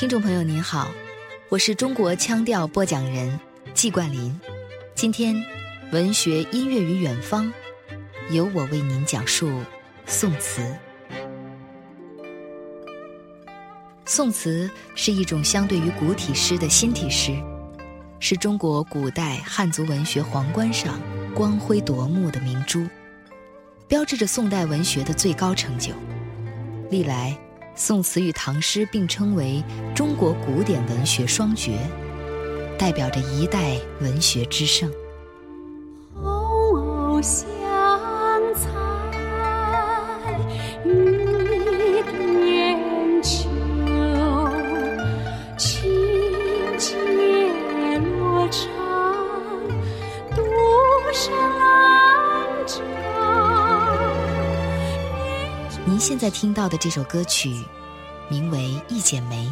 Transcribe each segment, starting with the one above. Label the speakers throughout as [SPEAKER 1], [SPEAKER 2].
[SPEAKER 1] 听众朋友您好，我是中国腔调播讲人季冠霖。今天，文学音乐与远方，由我为您讲述宋词。宋词是一种相对于古体诗的新体诗，是中国古代汉族文学皇冠上光辉夺目的明珠，标志着宋代文学的最高成就。历来。宋词与唐诗并称为中国古典文学双绝，代表着一代文学之盛。
[SPEAKER 2] 红藕香残玉点秋，轻解罗裳，独上
[SPEAKER 1] 您现在听到的这首歌曲，名为《一剪梅》，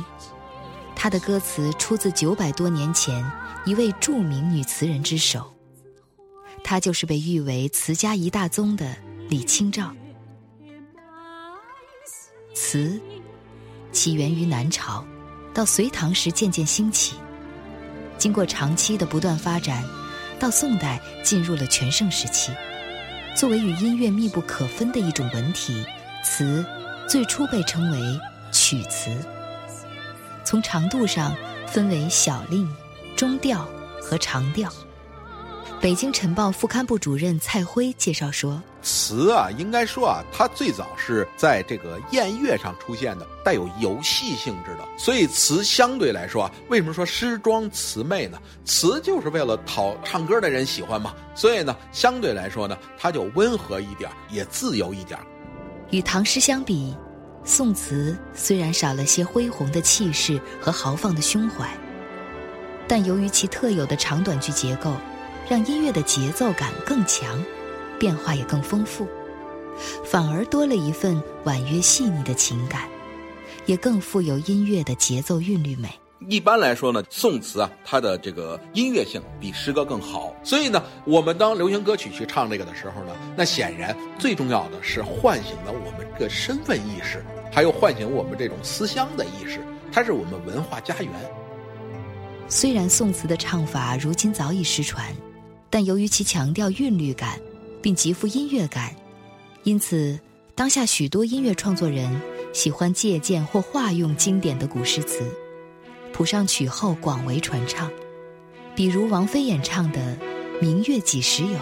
[SPEAKER 1] 它的歌词出自九百多年前一位著名女词人之手，她就是被誉为词家一大宗的李清照。词起源于南朝，到隋唐时渐渐兴起，经过长期的不断发展，到宋代进入了全盛时期，作为与音乐密不可分的一种文体。词最初被称为曲词，从长度上分为小令、中调和长调。北京晨报副刊部主任蔡辉介绍说：“
[SPEAKER 3] 词啊，应该说啊，它最早是在这个宴乐上出现的，带有游戏性质的。所以词相对来说啊，为什么说诗庄词媚呢？词就是为了讨唱歌的人喜欢嘛。所以呢，相对来说呢，它就温和一点，也自由一点。”
[SPEAKER 1] 与唐诗相比，宋词虽然少了些恢宏的气势和豪放的胸怀，但由于其特有的长短句结构，让音乐的节奏感更强，变化也更丰富，反而多了一份婉约细腻的情感，也更富有音乐的节奏韵律美。
[SPEAKER 3] 一般来说呢，宋词啊，它的这个音乐性比诗歌更好。所以呢，我们当流行歌曲去唱这个的时候呢，那显然最重要的是唤醒了我们这个身份意识，还有唤醒我们这种思乡的意识。它是我们文化家园。
[SPEAKER 1] 虽然宋词的唱法如今早已失传，但由于其强调韵律感，并极富音乐感，因此当下许多音乐创作人喜欢借鉴或化用经典的古诗词。谱上曲后广为传唱，比如王菲演唱的《明月几时有》。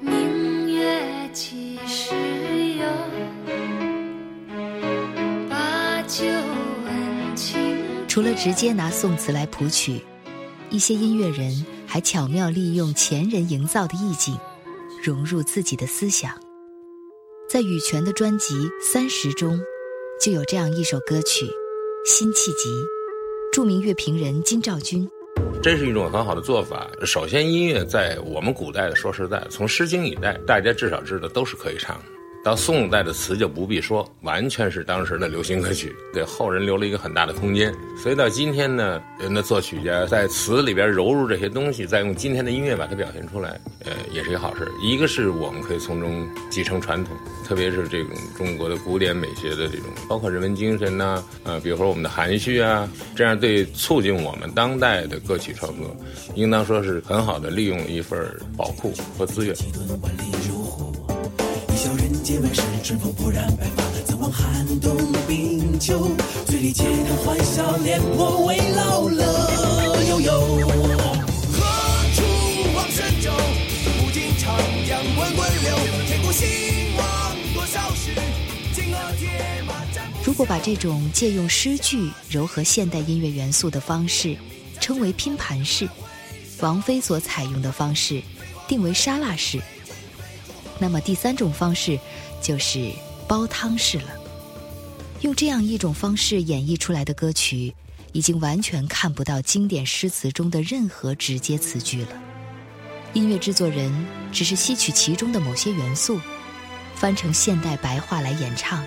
[SPEAKER 2] 明月几时有？把酒问青。
[SPEAKER 1] 除了直接拿宋词来谱曲，一些音乐人还巧妙利用前人营造的意境，融入自己的思想。在羽泉的专辑《三十》中，就有这样一首歌曲《辛弃疾》。著名乐评人金兆军，
[SPEAKER 4] 这是一种很好的做法。首先，音乐在我们古代的，说实在，从《诗经》以代，大家至少知道都是可以唱的。到宋代的词就不必说，完全是当时的流行歌曲，给后人留了一个很大的空间。所以到今天呢，人的作曲家在词里边揉入这些东西，再用今天的音乐把它表现出来，呃，也是一个好事。一个是我们可以从中继承传统，特别是这种中国的古典美学的这种，包括人文精神呐，呃，比如说我们的含蓄啊，这样对促进我们当代的歌曲创作，应当说是很好的利用一份宝库和资源。笑人间万事，春风不染白发，怎望寒冬冰秋？醉里皆谈欢笑，脸颇为老了悠悠。何处望神州？不尽长江滚滚流。天古兴亡多少事，金戈铁马战
[SPEAKER 1] 如果把这种借用诗句糅合现代音乐元素的方式称为拼盘式，王菲所采用的方式定为沙拉式。那么第三种方式就是煲汤式了。用这样一种方式演绎出来的歌曲，已经完全看不到经典诗词中的任何直接词句了。音乐制作人只是吸取其中的某些元素，翻成现代白话来演唱。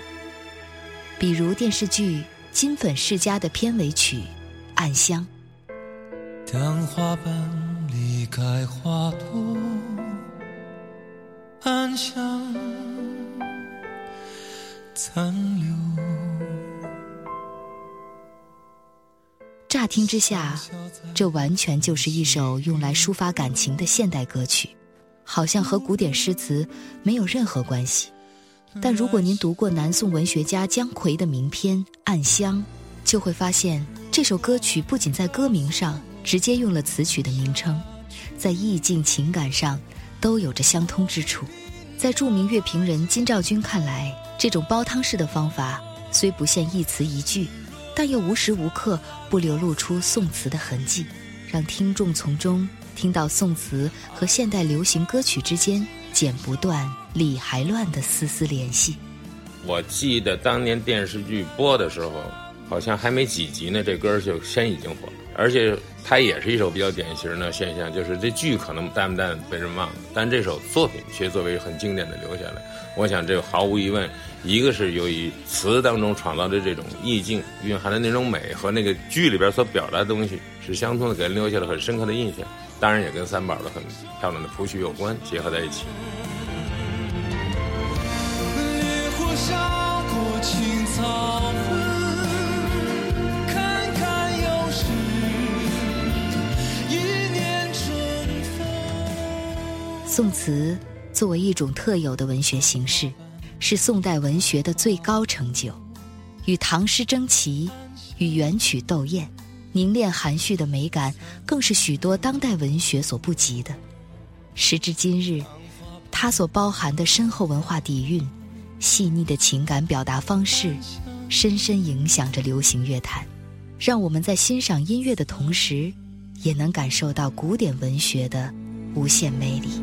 [SPEAKER 1] 比如电视剧《金粉世家》的片尾曲《暗香》。
[SPEAKER 5] 当花瓣离开花朵。暗香残留，
[SPEAKER 1] 乍听之下，这完全就是一首用来抒发感情的现代歌曲，好像和古典诗词没有任何关系。但如果您读过南宋文学家姜夔的名篇《暗香》，就会发现这首歌曲不仅在歌名上直接用了词曲的名称，在意境情感上都有着相通之处。在著名乐评人金兆君看来，这种煲汤式的方法虽不限一词一句，但又无时无刻不流露出宋词的痕迹，让听众从中听到宋词和现代流行歌曲之间剪不断、理还乱的丝丝联系。
[SPEAKER 4] 我记得当年电视剧播的时候，好像还没几集呢，这歌就先已经火了。而且它也是一首比较典型的现象，就是这剧可能淡不淡被人忘了，但这首作品却作为很经典的留下来。我想这毫无疑问，一个是由于词当中创造的这种意境蕴含的那种美和那个剧里边所表达的东西是相通的，给人留下了很深刻的印象。当然也跟三宝的很漂亮的谱曲有关，结合在一起。
[SPEAKER 5] 烈火烧过青草
[SPEAKER 1] 宋词作为一种特有的文学形式，是宋代文学的最高成就，与唐诗争奇，与元曲斗艳，凝练含蓄的美感，更是许多当代文学所不及的。时至今日，它所包含的深厚文化底蕴、细腻的情感表达方式，深深影响着流行乐坛，让我们在欣赏音乐的同时，也能感受到古典文学的无限魅力。